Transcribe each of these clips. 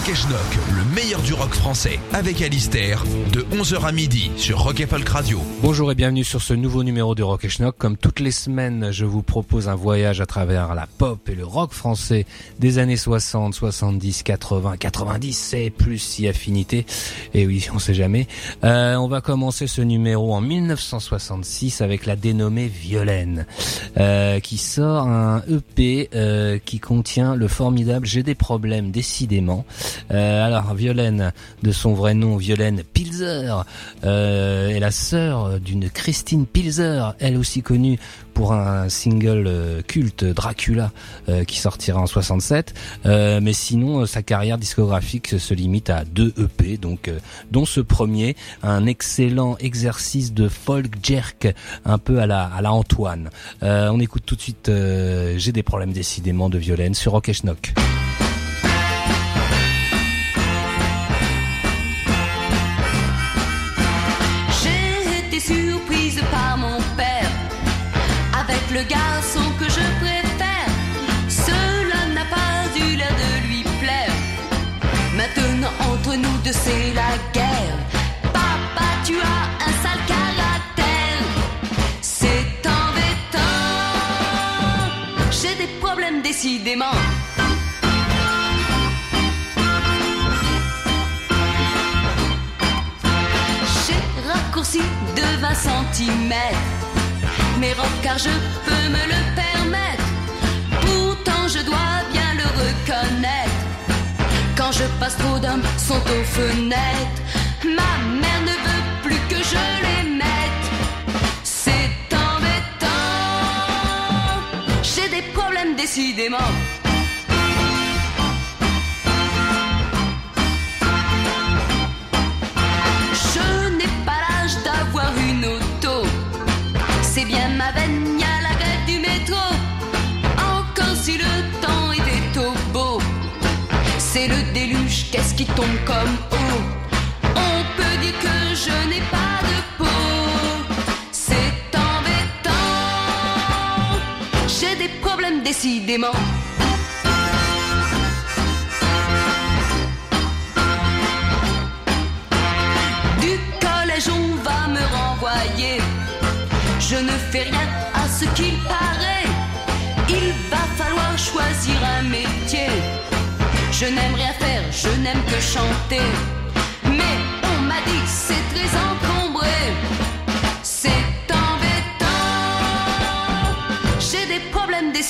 Rock et Schnock, le meilleur du rock français, avec Alistair, de 11h à midi sur Rock et Folk Radio. Bonjour et bienvenue sur ce nouveau numéro de Rock et Schnock. Comme toutes les semaines, je vous propose un voyage à travers la pop et le rock français des années 60, 70, 80, 90 et plus si affinité. Et oui, on sait jamais. Euh, on va commencer ce numéro en 1966 avec la dénommée Violaine, euh, qui sort un EP euh, qui contient le formidable J'ai des problèmes décidément. Euh, alors Violaine, de son vrai nom Violaine Pilzer, euh, est la sœur d'une Christine Pilzer, elle aussi connue pour un single euh, culte Dracula euh, qui sortira en 67 euh, mais sinon sa carrière discographique se limite à deux EP donc dont ce premier un excellent exercice de folk jerk un peu à la à la Antoine on écoute tout de suite j'ai des problèmes décidément de Violaine sur Rock et Schnock. Décidément. J'ai raccourci de 20 cm mes robes car je peux me le permettre. Pourtant je dois bien le reconnaître. Quand je passe trop d'hommes sont aux fenêtres. Ma mère ne veut plus que je les décidément. Je n'ai pas l'âge d'avoir une auto. C'est bien ma veine, a la grève du métro. Encore si le temps était au beau. C'est le déluge, qu'est-ce qui tombe comme eau. On peut dire que je n'ai pas Du collège, on va me renvoyer. Je ne fais rien à ce qu'il paraît. Il va falloir choisir un métier. Je n'aime rien faire, je n'aime que chanter. Mais on m'a dit que c'est très encombré.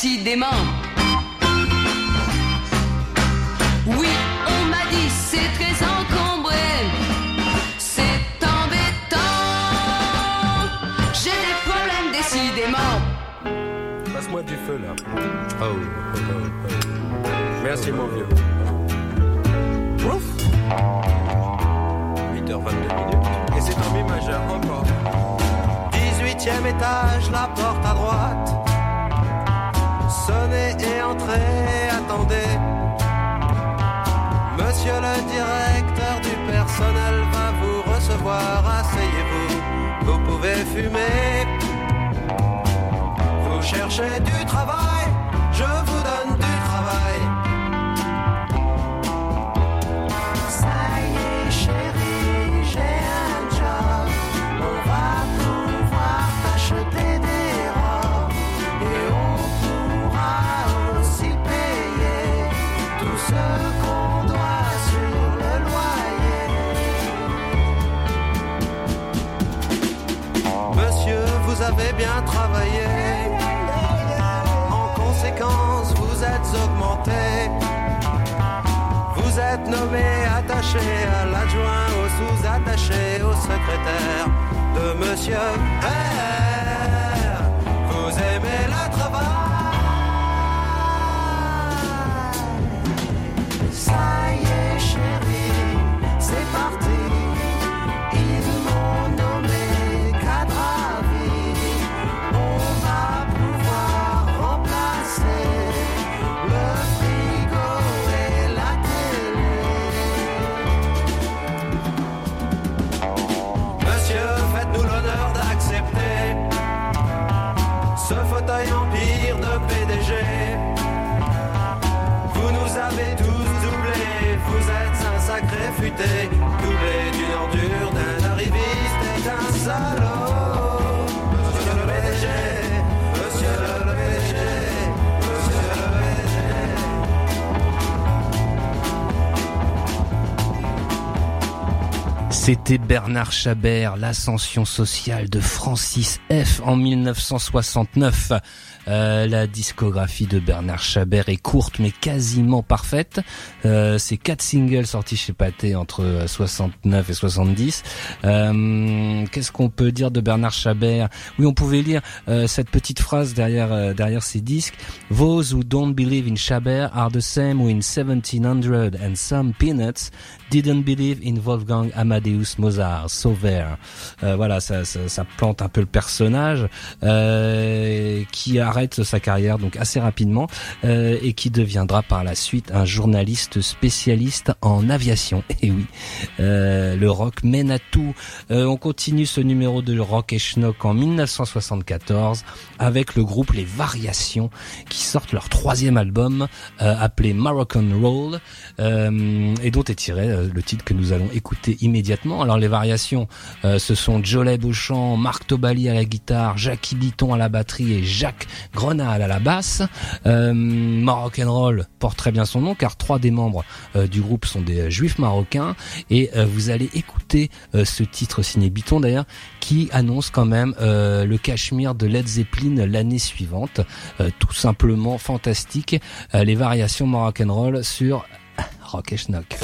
Décidément. Oui, on m'a dit c'est très encombré. C'est embêtant. J'ai des problèmes décidément. Passe-moi du feu là. Oh. Merci mon vieux. Ouf 8h22 minutes. Et c'est en mi majeur encore. 18ème étage, la porte à droite. Et entrez, attendez. Monsieur le directeur du personnel va vous recevoir. Asseyez-vous, vous pouvez fumer. Vous cherchez du travail, nommé attaché à l'adjoint, au sous-attaché, au secrétaire de Monsieur R. day. C'était Bernard Chabert, l'ascension sociale de Francis F. en 1969. Euh, la discographie de Bernard Chabert est courte mais quasiment parfaite. Euh, C'est quatre singles sortis chez Pathé entre euh, 69 et 70. Euh, Qu'est-ce qu'on peut dire de Bernard Chabert? Oui, on pouvait lire euh, cette petite phrase derrière euh, derrière ces disques. Those who don't believe in Chabert are the same who in 1700 and some peanuts didn't believe in Wolfgang Amadeus Mozart. There. Euh, voilà, ça, ça, plante un peu le personnage euh, qui arrête sa carrière donc assez rapidement euh, et qui deviendra par la suite un journaliste spécialiste en aviation. Et oui, le rock mène à tout. On continue ce numéro de Rock et Schnock en 1974 avec le groupe Les Variations qui sortent leur troisième album appelé Moroccan Roll et dont est tiré le titre que nous allons écouter immédiatement. Alors les variations, euh, ce sont Jolet au chant, Marc Tobali à la guitare, Jackie Bitton à la batterie et Jacques Grenal à la basse. Euh, Moroccan Roll porte très bien son nom car trois des membres euh, du groupe sont des euh, juifs marocains et vous allez écouter ce titre signé Bitton d'ailleurs qui annonce quand même le Cachemire de Led Zeppelin l'année suivante. Tout simplement fantastique. Les variations Moroccan Roll sur Rock et Schnock.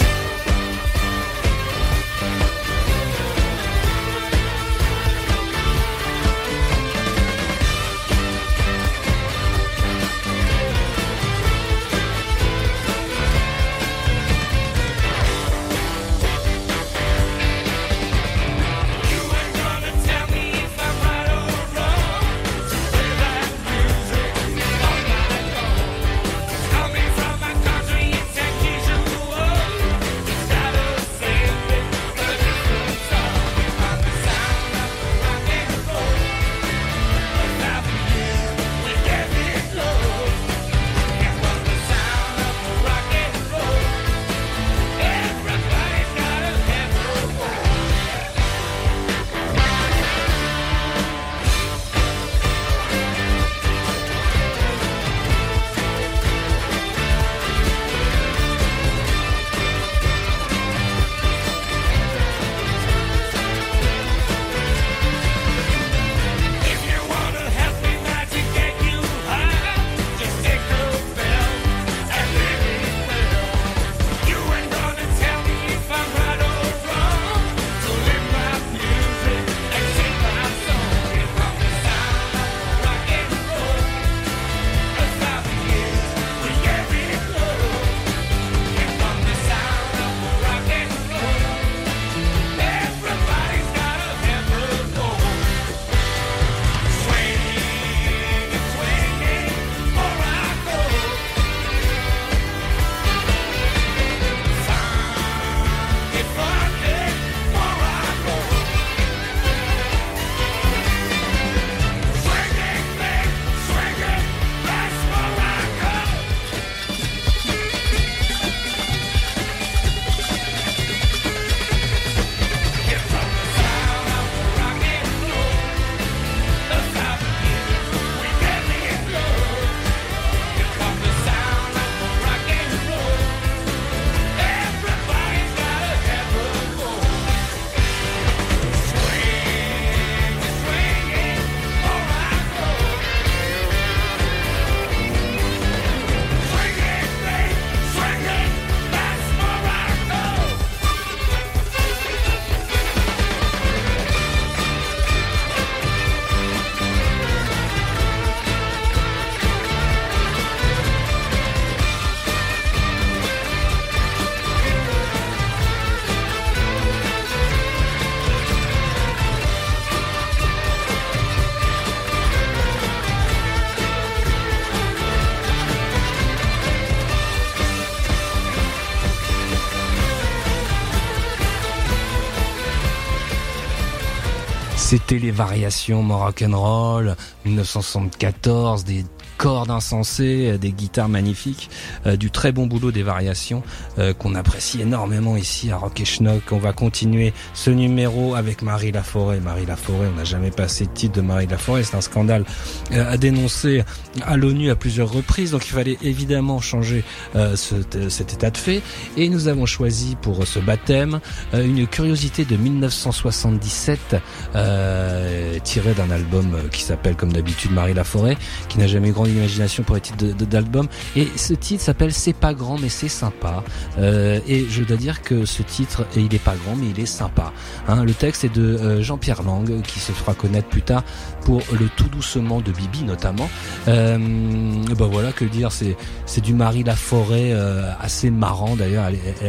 C'était les variations Moroccan Roll 1974, des cordes insensées, euh, des guitares magnifiques, euh, du très bon boulot des variations euh, qu'on apprécie énormément ici à Rock et Schnock. On va continuer ce numéro avec Marie Laforêt. Marie Laforêt, on n'a jamais passé de titre de Marie Laforêt, c'est un scandale à dénoncer à l'ONU à plusieurs reprises, donc il fallait évidemment changer ce- cet état de fait. Et nous avons choisi pour ce baptême une curiosité de 1977 euh, tirée d'un album qui s'appelle comme d'habitude Marie Laforêt, qui n'a jamais grande imagination pour les titres de- de- d'album. Et ce titre s'appelle C'est pas grand mais c'est sympa. Euh, et je dois dire que ce titre, il est pas grand mais il est sympa. Hein, le texte est de euh, Jean-Pierre Lang, qui se fera connaître plus tard pour le tout doucement de Bibi notamment. Ben voilà que dire, c'est c'est du Marie Laforêt assez marrant d'ailleurs.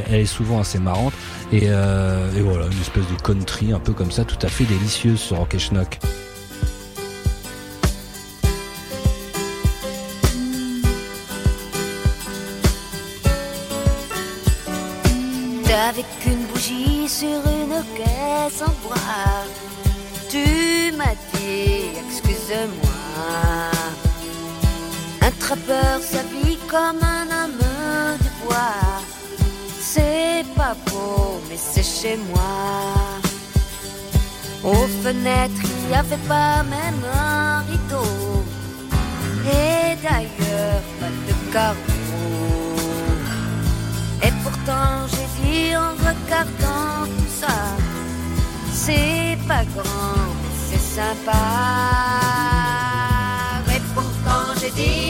Elle, est- souvent assez marrante et, et voilà une espèce de country un peu comme ça, tout à fait délicieuse sur Rock et Schnock. Avec une bougie sur une caisse en bois, tu m'as dit, excuse-moi. Un trappeur s'habille comme un homme du bois. C'est pas beau, mais c'est chez moi. Aux fenêtres, il n'y avait pas même un rideau. Et d'ailleurs, pas de carreaux. Et pourtant j'ai en regardant tout ça C'est pas grand mais c'est sympa. Et pourtant j'ai dit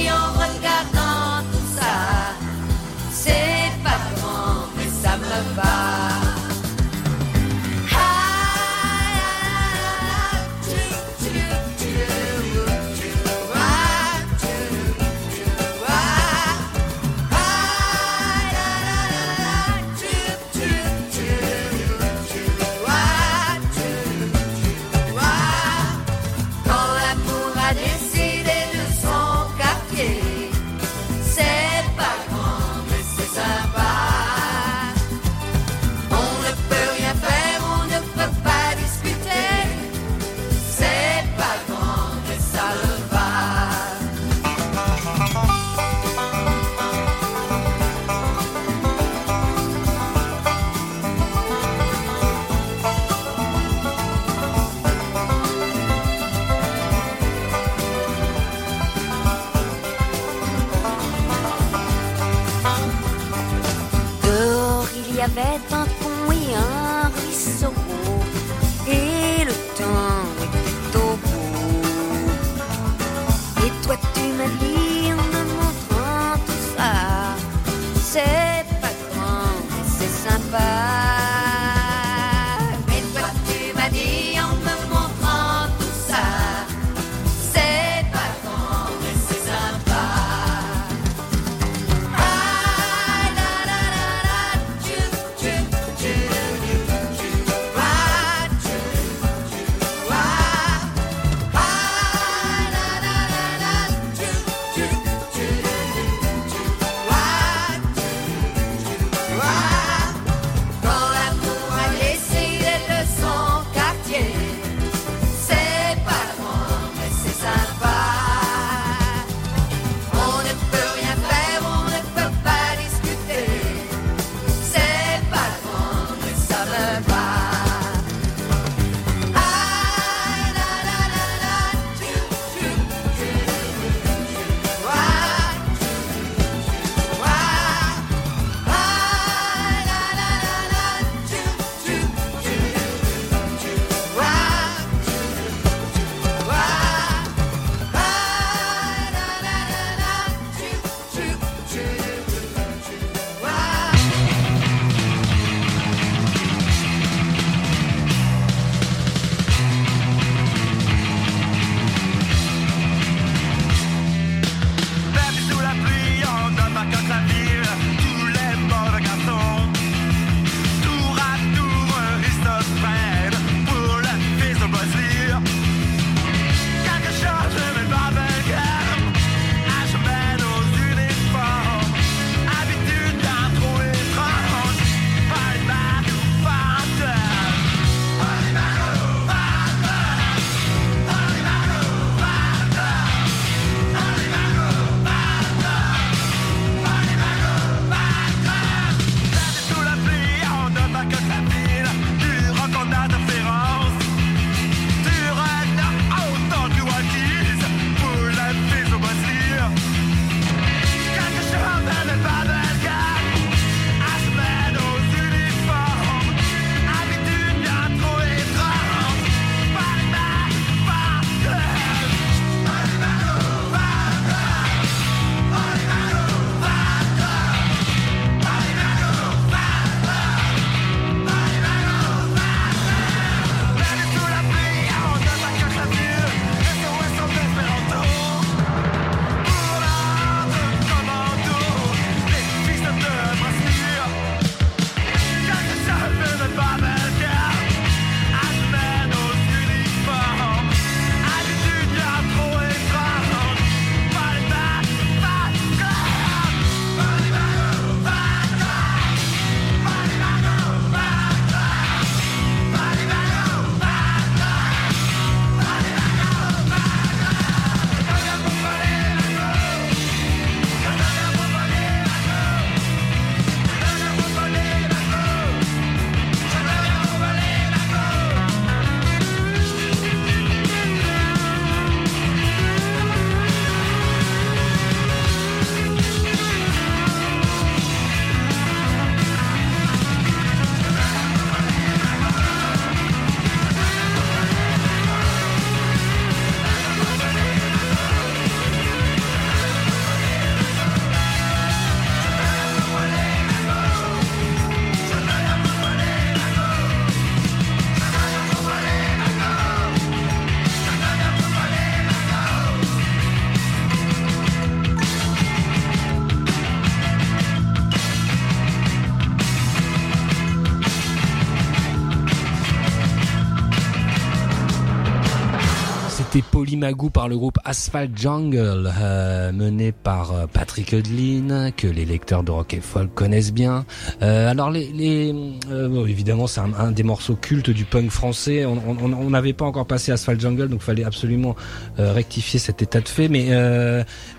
Polymagou par le groupe Asphalt Jungle, euh, mené par euh, Patrick Hudlin, que les lecteurs de rock et folk connaissent bien. Euh, alors évidemment c'est un, des morceaux cultes du punk français. On n'avait pas encore passé Asphalt Jungle, donc fallait absolument rectifier cet état de fait. Mais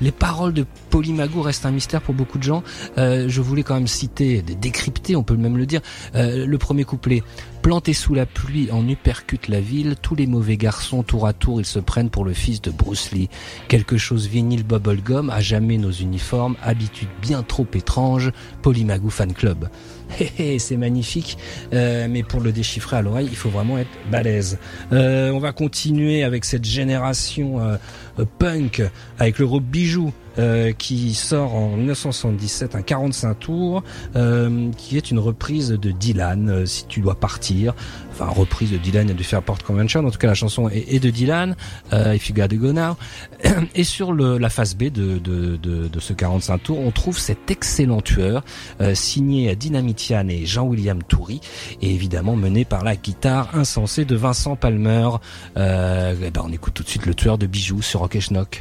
les paroles de Polymagou restent un mystère pour beaucoup de gens. Je voulais quand même citer, dé- décrypter, on peut même le dire, le premier couplet. Planté sous la pluie, en uppercut la ville, tous les mauvais garçons, tour à tour, ils se prennent pour le fils de Bruce Lee. Quelque chose vinyle bubblegum, à jamais nos uniformes, habitude bien trop étrange, Polymagou Fan Club. Hé c'est magnifique, euh, mais pour le déchiffrer à l'oreille, il faut vraiment être balèze. Euh, on va continuer avec cette génération euh, punk, avec le groupe Bijou, euh, qui sort en 1977 un 45 tours, euh, qui est une reprise de Dylan, euh, Si tu dois partir. Enfin, reprise de Dylan et de Fairport Convention. En tout cas, la chanson est, est de Dylan, euh, If You Gotta Go Now. Et sur le, la face B de, de, de, de ce 45 tours, on trouve cet excellent tueur, euh, signé Dynamitian et Jean-William Toury, et évidemment mené par la guitare insensée de Vincent Palmer. Euh, eh ben, on écoute tout de suite le tueur de bijoux sur Rock et Schnock.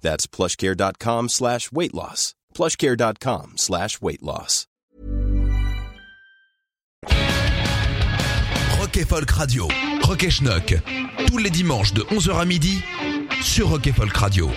That's plushcare.com slash weight loss. plushcare.com slash weight loss. Rock Folk Radio. Rock Schnock. Tous les dimanches de 11h à midi sur Rock Folk Radio.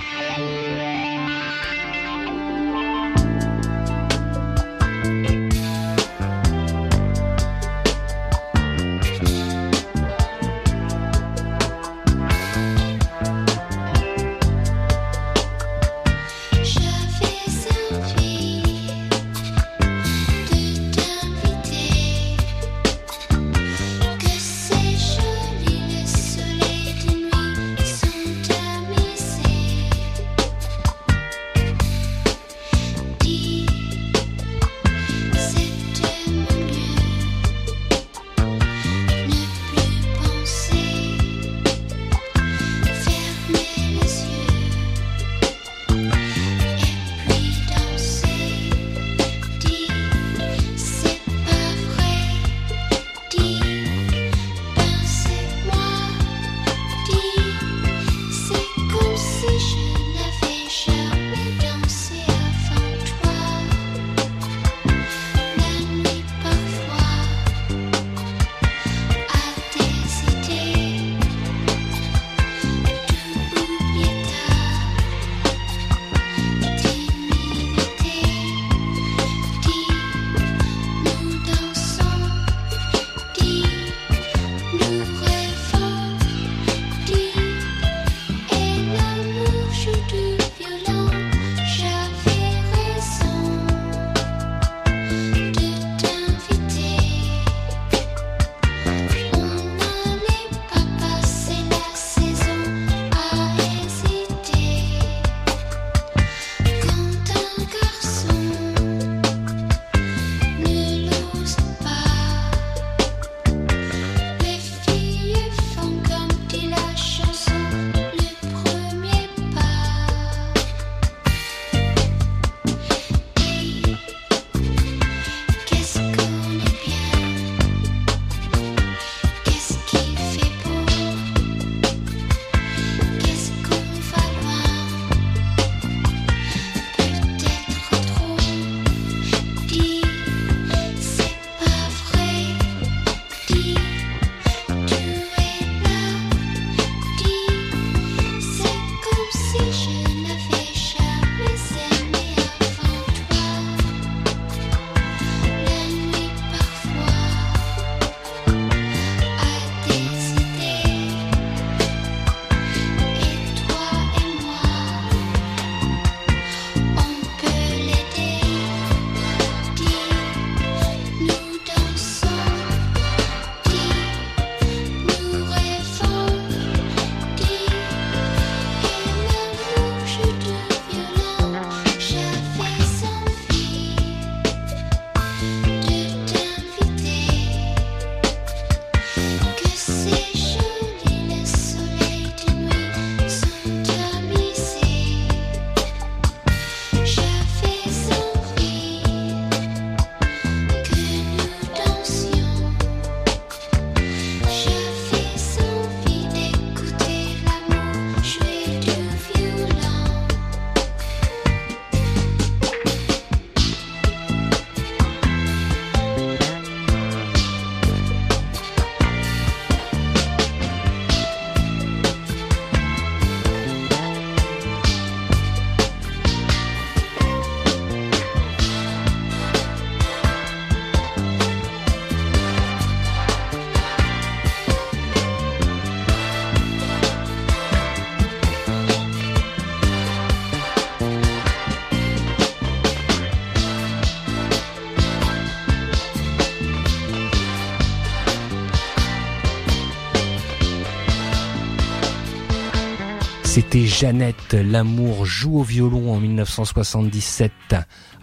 Jeannette, l'amour joue au violon en 1977.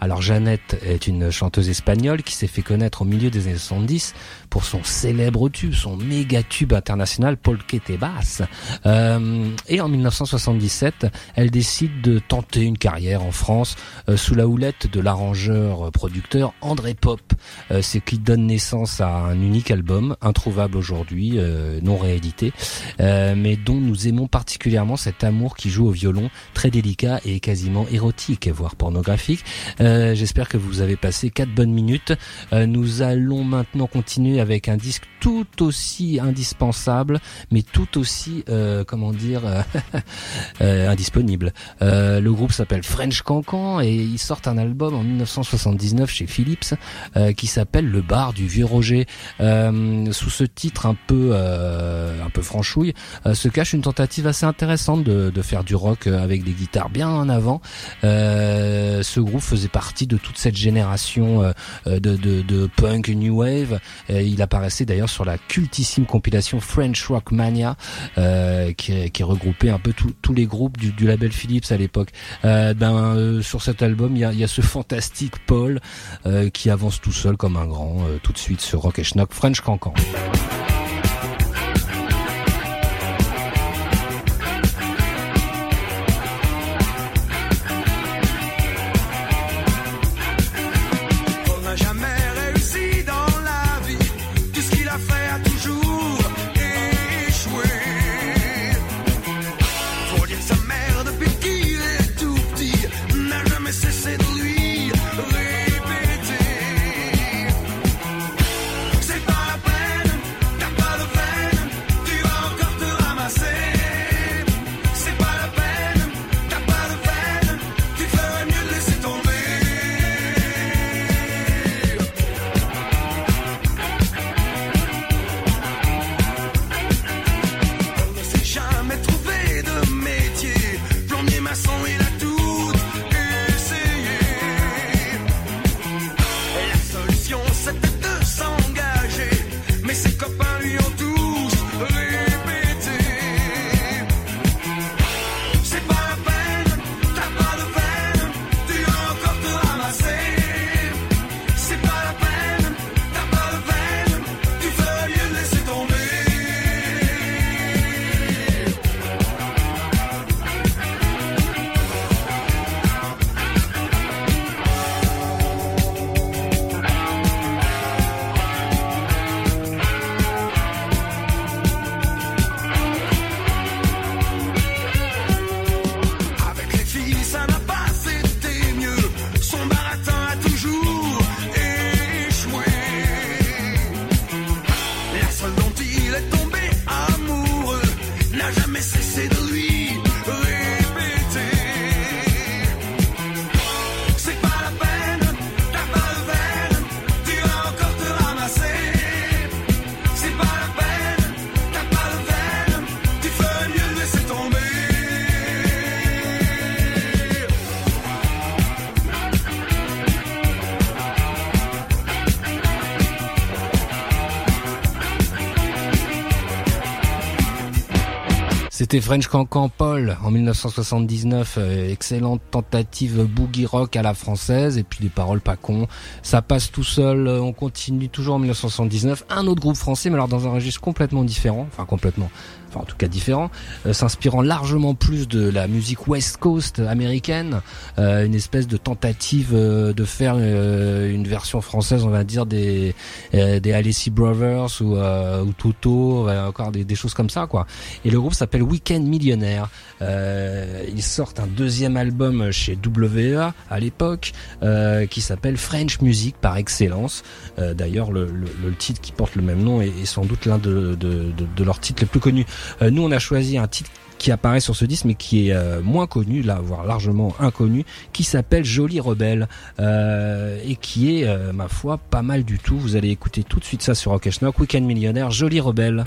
Alors Jeannette est une chanteuse espagnole qui s'est fait connaître au milieu des années 70 pour son célèbre tube, son méga tube international Paul Te Bass. Euh, et en 1977, elle décide de tenter une carrière en France euh, sous la houlette de l'arrangeur-producteur André Pop, euh, ce qui donne naissance à un unique album, introuvable aujourd'hui, euh, non réédité, euh, mais dont nous aimons particulièrement cet amour qui joue au violon, très délicat et quasiment érotique, voire pornographique. Euh, J'espère que vous avez passé quatre bonnes minutes. Euh, nous allons maintenant continuer avec un disque tout aussi indispensable, mais tout aussi, euh, comment dire, euh, euh, indisponible. Euh, le groupe s'appelle French Cancan et ils sortent un album en 1979 chez Philips euh, qui s'appelle Le Bar du Vieux Roger. Euh, sous ce titre un peu, euh, un peu franchouille, euh, se cache une tentative assez intéressante de, faire du rock euh, avec des guitares bien en avant. Euh, ce groupe faisait partie de toute cette génération euh, euh, de, punk new wave. Euh, il apparaissait d'ailleurs sur la cultissime compilation French Rock Mania, qui, regroupait un peu tous les groupes du, label Philips à l'époque. Ben sur cet album, il y a, y a ce fantastique Paul qui avance tout seul comme un grand. tout de suite sur Rock et Schnock French Cancan. C'était French Cancan Paul en 1979, euh, excellente tentative boogie rock à la française et puis les paroles pas cons. Ça passe tout seul, euh, on continue toujours en 1979, un autre groupe français mais alors dans un registre complètement différent, enfin complètement, enfin en tout cas différent, euh, s'inspirant largement plus de la musique West Coast américaine, euh, une espèce de tentative euh, de faire euh, une version française, on va dire des euh, des Alessi Brothers ou euh, ou Toto, encore des, des choses comme ça quoi. Et le groupe s'appelle Weekend Millionnaire. Ils sortent un deuxième album chez WEA à l'époque qui s'appelle French Music par excellence. D'ailleurs, le, le- le titre qui porte le même nom est, est sans doute l'un de, de, de- de leurs titres les plus connus. Euh, nous, on a choisi un titre qui apparaît sur ce disque mais qui est euh, moins connu, voire largement inconnu, qui s'appelle Jolie Rebelle euh, et qui est, ma foi, pas mal du tout. Vous allez écouter tout de suite ça sur Rock Schnock, Weekend Millionnaire, Jolie Rebelle.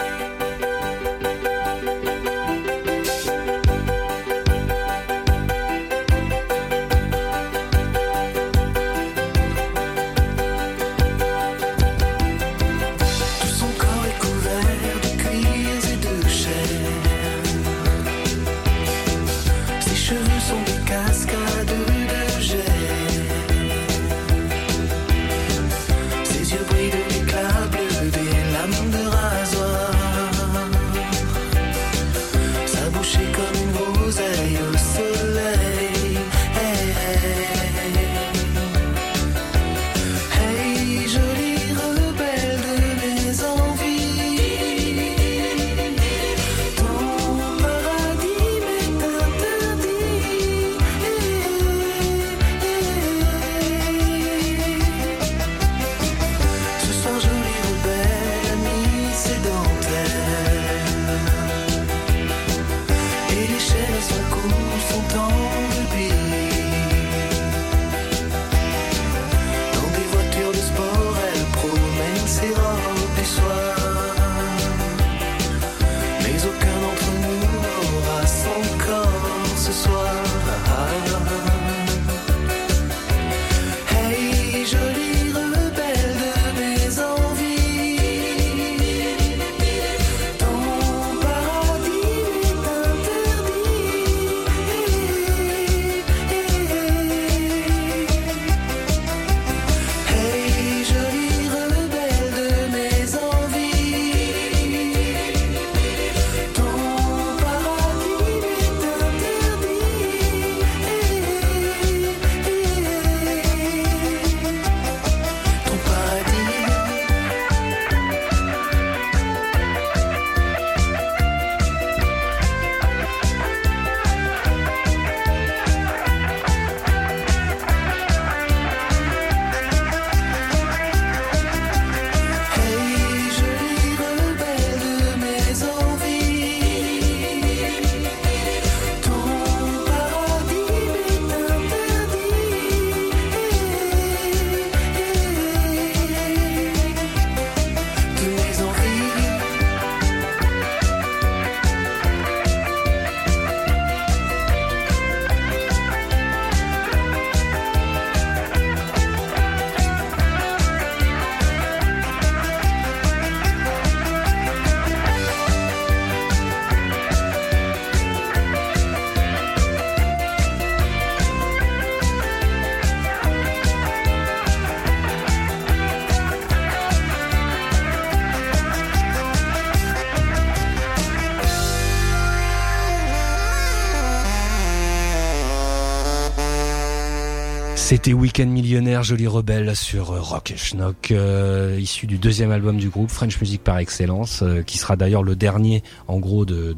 C'était Weekend Millionnaire, Joli Rebelle sur euh, Rock et Schnock, euh, issu du deuxième album du groupe, French Music par excellence, euh, qui sera d'ailleurs le dernier, en gros, de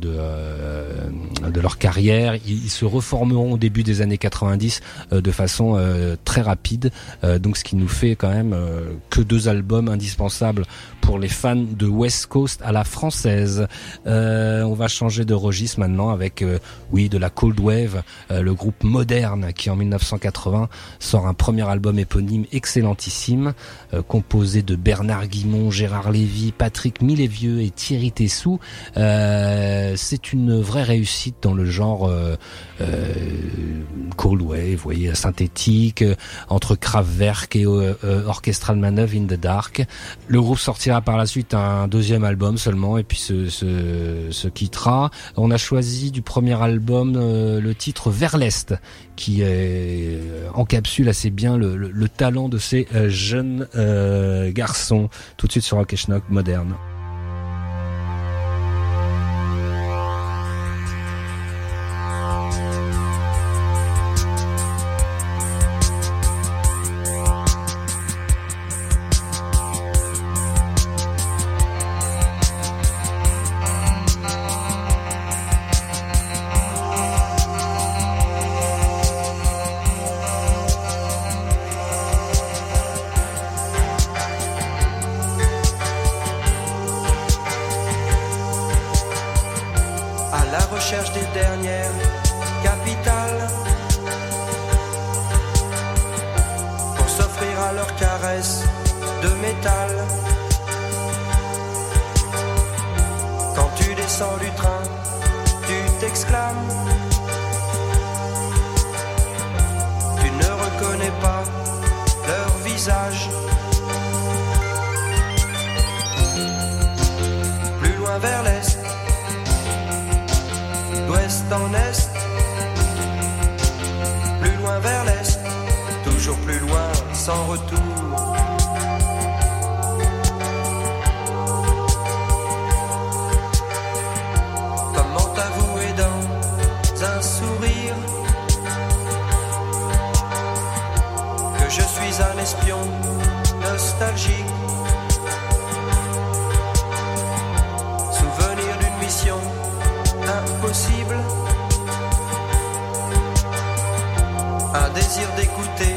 de leur carrière. Ils, se reformeront au début des années 90 euh, de façon euh, très rapide, euh, donc ce qui nous fait quand même euh, que deux albums indispensables pour les fans de West Coast à la française. Euh, on va changer de registre maintenant avec, euh, oui, de la Cold Wave, euh, le groupe moderne qui en 1980 sort un premier album éponyme excellentissime, euh, composé de Bernard Guimond, Gérard Lévy, Patrick Millévieux et Thierry Tessou. Euh, C'est une vraie réussite dans le genre euh, euh, Cold Wave, vous voyez, synthétique, euh, entre Kraftwerk et euh, euh, Orchestral Maneuver in the Dark. Le groupe sortira par la suite un deuxième album seulement et puis se, se, se quittera. On a choisi du premier album le titre Vers l'Est qui euh, encapsule assez bien le, le- le talent de ces jeunes garçons. Tout de suite sur Rock Schnock moderne. Sans retour. Comment t'avouer dans un sourire que je suis un espion nostalgique? Souvenir d'une mission impossible. Un désir d'écouter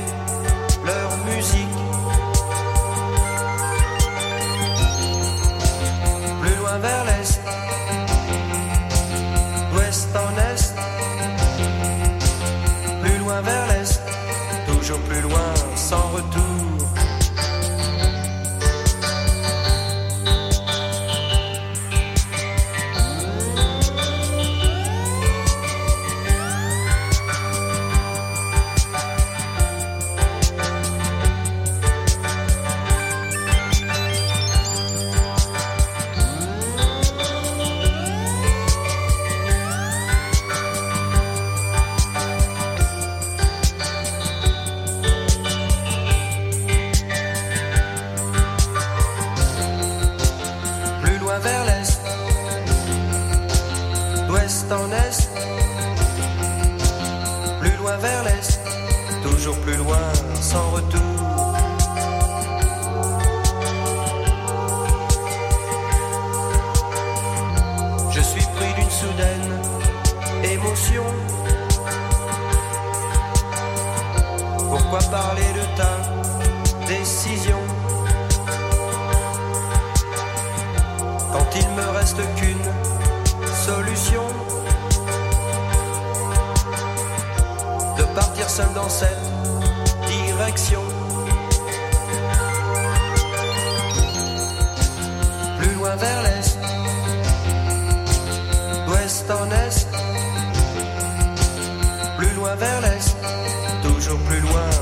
de partir seul dans cette direction. Plus loin vers l'est, d'ouest en est, plus loin vers l'est, toujours plus loin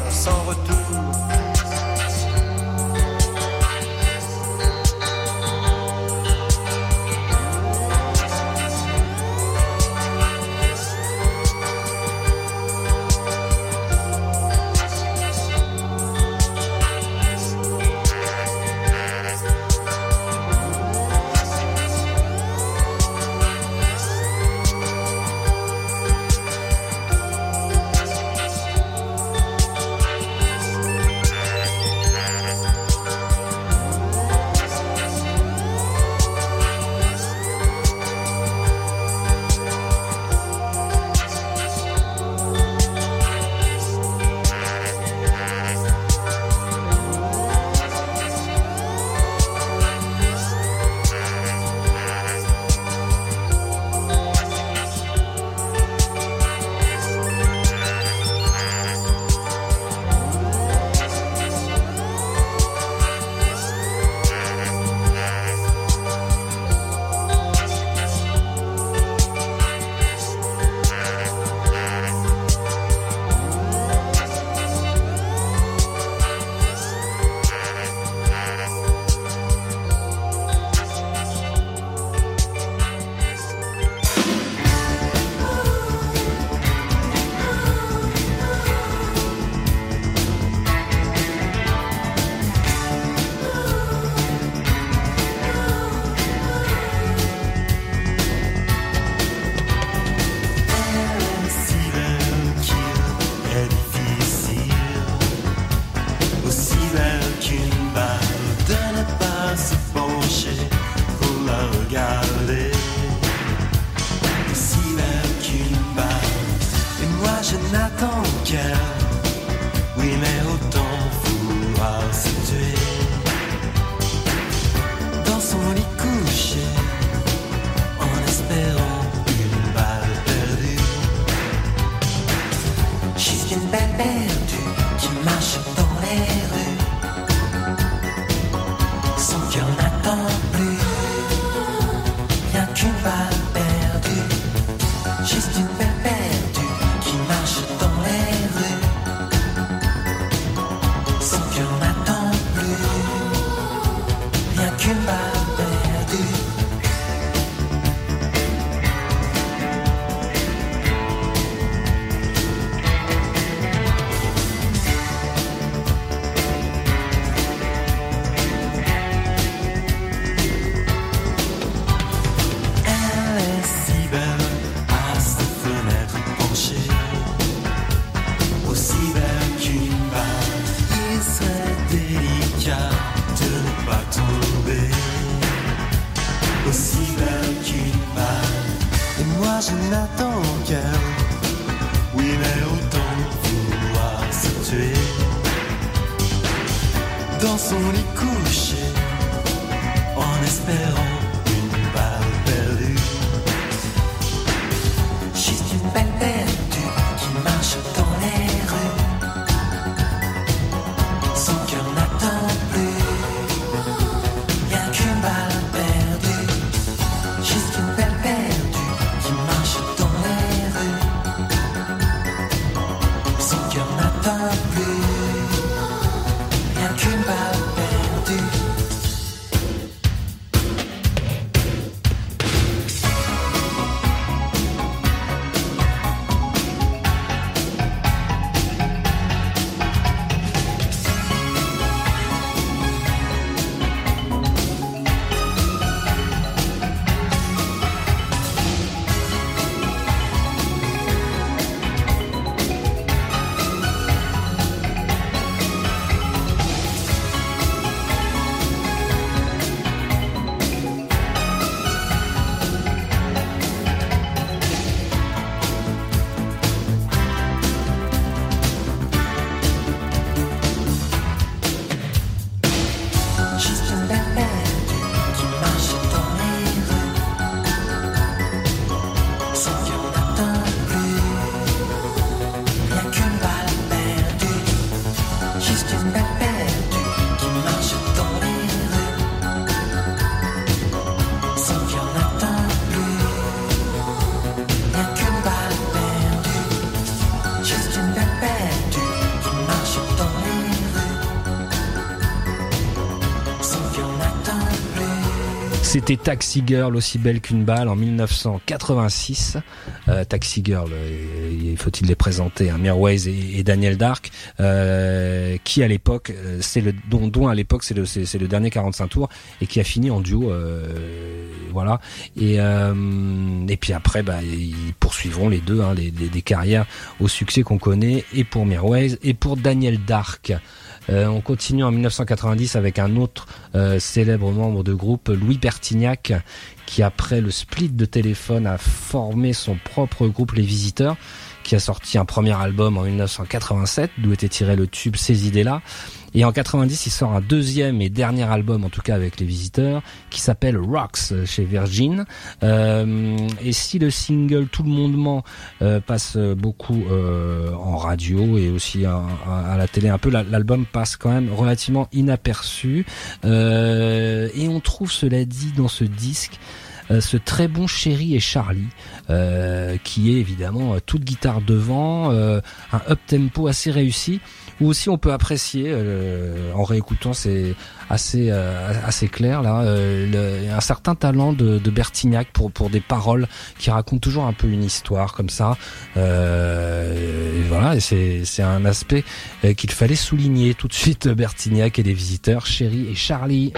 C'était Taxi Girl, aussi belle qu'une balle, en 1986. Euh, Taxi Girl, euh, faut-il les présenter, hein, et, Daniel Dark, euh, qui à l'époque, c'est le dont, à l'époque c'est le c'est le dernier 45 tours et qui a fini en duo, voilà. Et et puis après, bah, ils poursuivront les deux, hein, les, des carrières au succès qu'on connaît, et pour Mirwais et pour Daniel Dark. Euh, on continue en 1990 avec un autre euh, célèbre membre de groupe, Louis Bertignac, qui après le split de téléphone a formé son propre groupe Les Visiteurs, qui a sorti un premier album en 1987, d'où était tiré le tube Ces idées-là. Et en 90, il sort un deuxième et dernier album, en tout cas avec les visiteurs, qui s'appelle Rocks euh, chez Virgin. Euh, et si le single Tout le monde ment euh, passe beaucoup en radio et aussi à, la télé un peu, la- l'album passe quand même relativement inaperçu. Et on trouve, cela dit, dans ce disque ce très bon Chéri et Charlie, qui est évidemment toute guitare devant, un up tempo assez réussi, ou aussi on peut apprécier euh, en réécoutant, c'est assez euh, assez clair là, euh, le- un certain talent de, de Bertignac pour pour des paroles qui racontent toujours un peu une histoire comme ça. Voilà, et c'est c'est un aspect qu'il fallait souligner tout de suite. Bertignac et les visiteurs, Chéri et Charlie.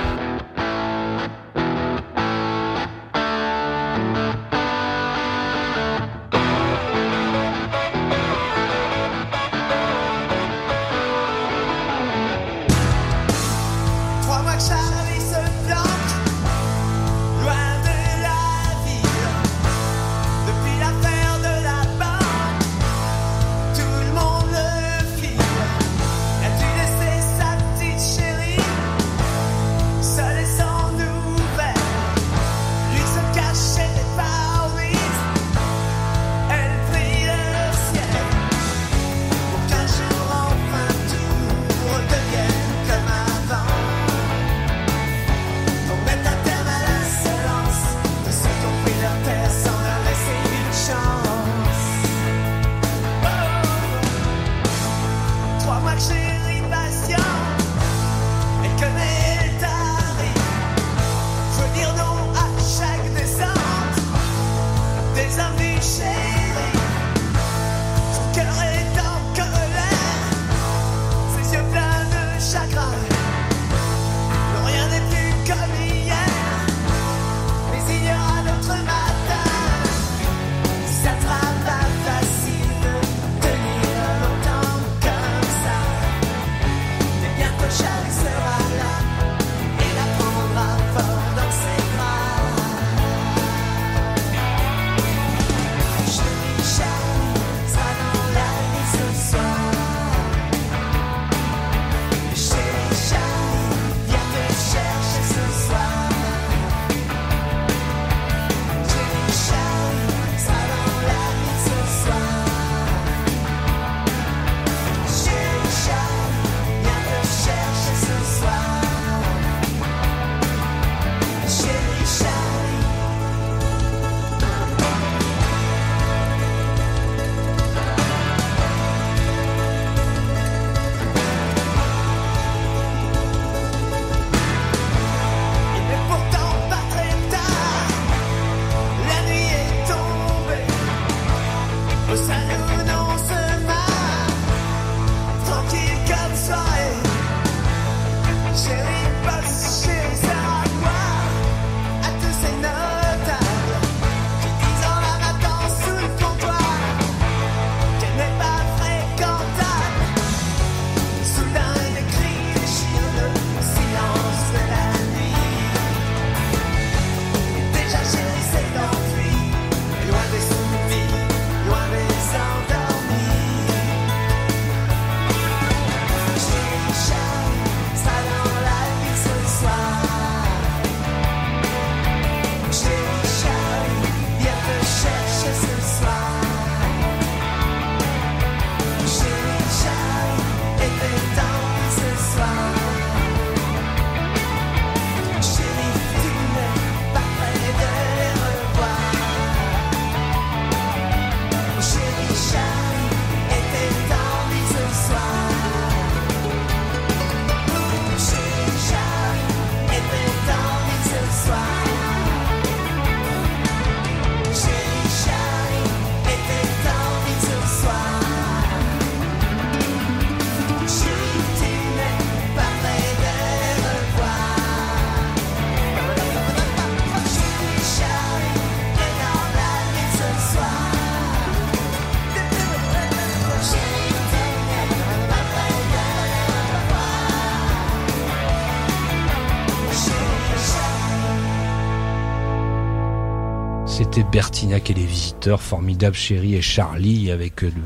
C'était Bertignac et les visiteurs, formidable chérie et Charlie avec euh, le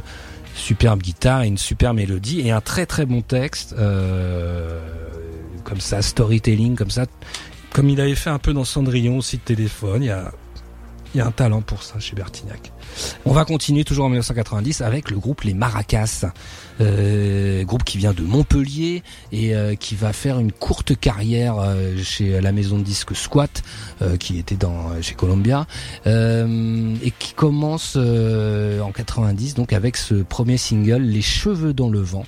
superbe guitare et une super mélodie et un très très bon texte, euh, comme ça, storytelling, comme ça, comme il avait fait un peu dans Cendrillon aussi de téléphone. Il y a, il y a un talent pour ça chez Bertignac. On va continuer toujours en 1990 avec le groupe Les Maracas, euh, groupe qui vient de Montpellier et euh, qui va faire une courte carrière euh, chez la maison de disques Squat, euh, qui était dans chez Columbia, euh, et qui commence euh, en 90 donc avec ce premier single Les cheveux dans le vent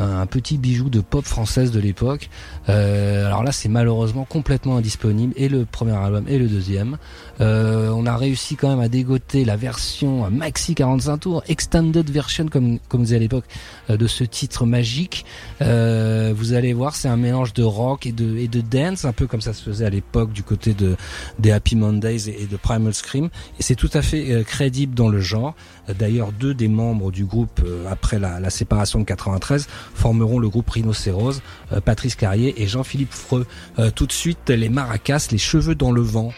un petit bijou de pop française de l'époque. Euh, alors là, c'est malheureusement complètement indisponible, et le premier album et le deuxième. Euh, on a réussi quand même à dégoter la version maxi 45 tours, extended version comme comme disait à l'époque euh, de ce titre magique. Euh, vous allez voir, c'est un mélange de rock et de et de dance, un peu comme ça se faisait à l'époque du côté de des Happy Mondays et, de Primal Scream. Et c'est tout à fait euh, crédible dans le genre. D'ailleurs, deux des membres du groupe euh, après la, la séparation de 93 formeront le groupe Rhinocéros, euh, Patrice Carrier et Jean-Philippe Freux. Euh, tout de suite, les maracas, les cheveux dans le vent.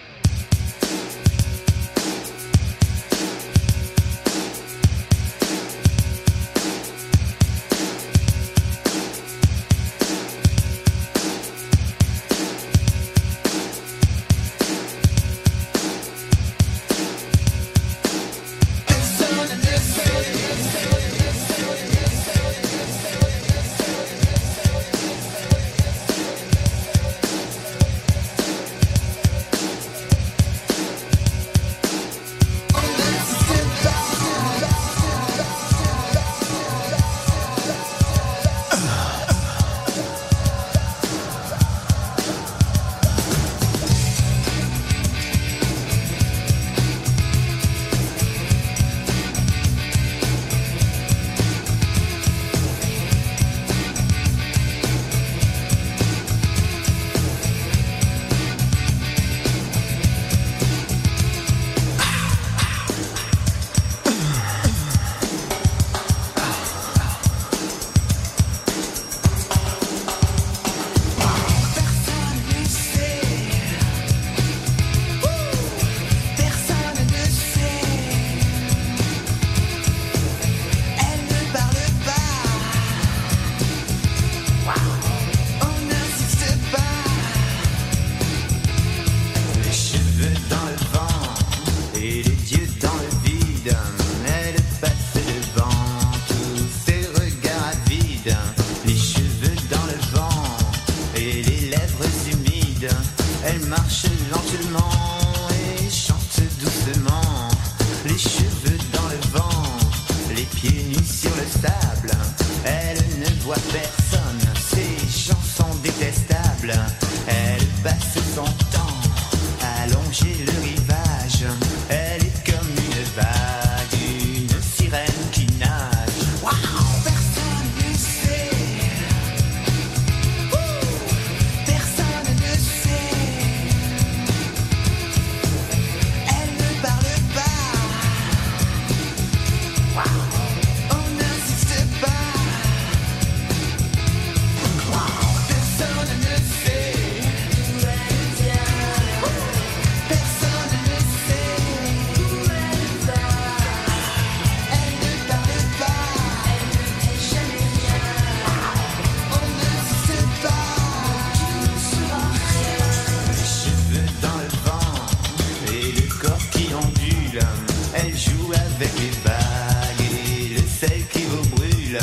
avec les bagues et le sel qui vous brûle.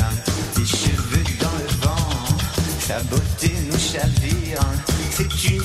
Ses cheveux dans le vent, sa beauté nous chavire. C'est une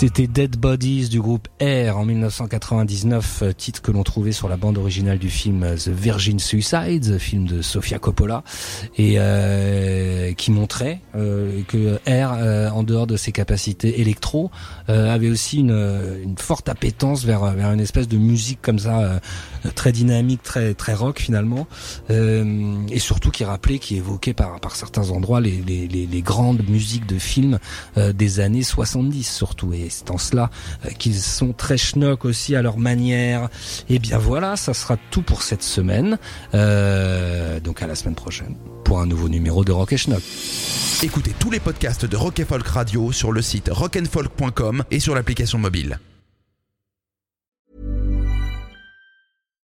C'était Dead Bodies du groupe Air en 1999, euh, titre que l'on trouvait sur la bande originale du film euh, The Virgin Suicides, film de Sofia Coppola, et euh, qui montrait euh, que Air, euh, en dehors de ses capacités électro, avait aussi une, forte appétence vers, vers une espèce de musique comme ça, très dynamique, très très rock finalement, et surtout qui rappelait, qui évoquait par, par certains endroits les, les, les, grandes musiques de films des années 70 surtout. Et en cela euh, qu'ils sont très schnock aussi à leur manière. Et bien voilà, ça sera tout pour cette semaine. Euh, donc à la semaine prochaine pour un nouveau numéro de Rock et Schnock. Écoutez tous les podcasts de Rock and Folk Radio sur le site rockandfolk.com et sur l'application mobile.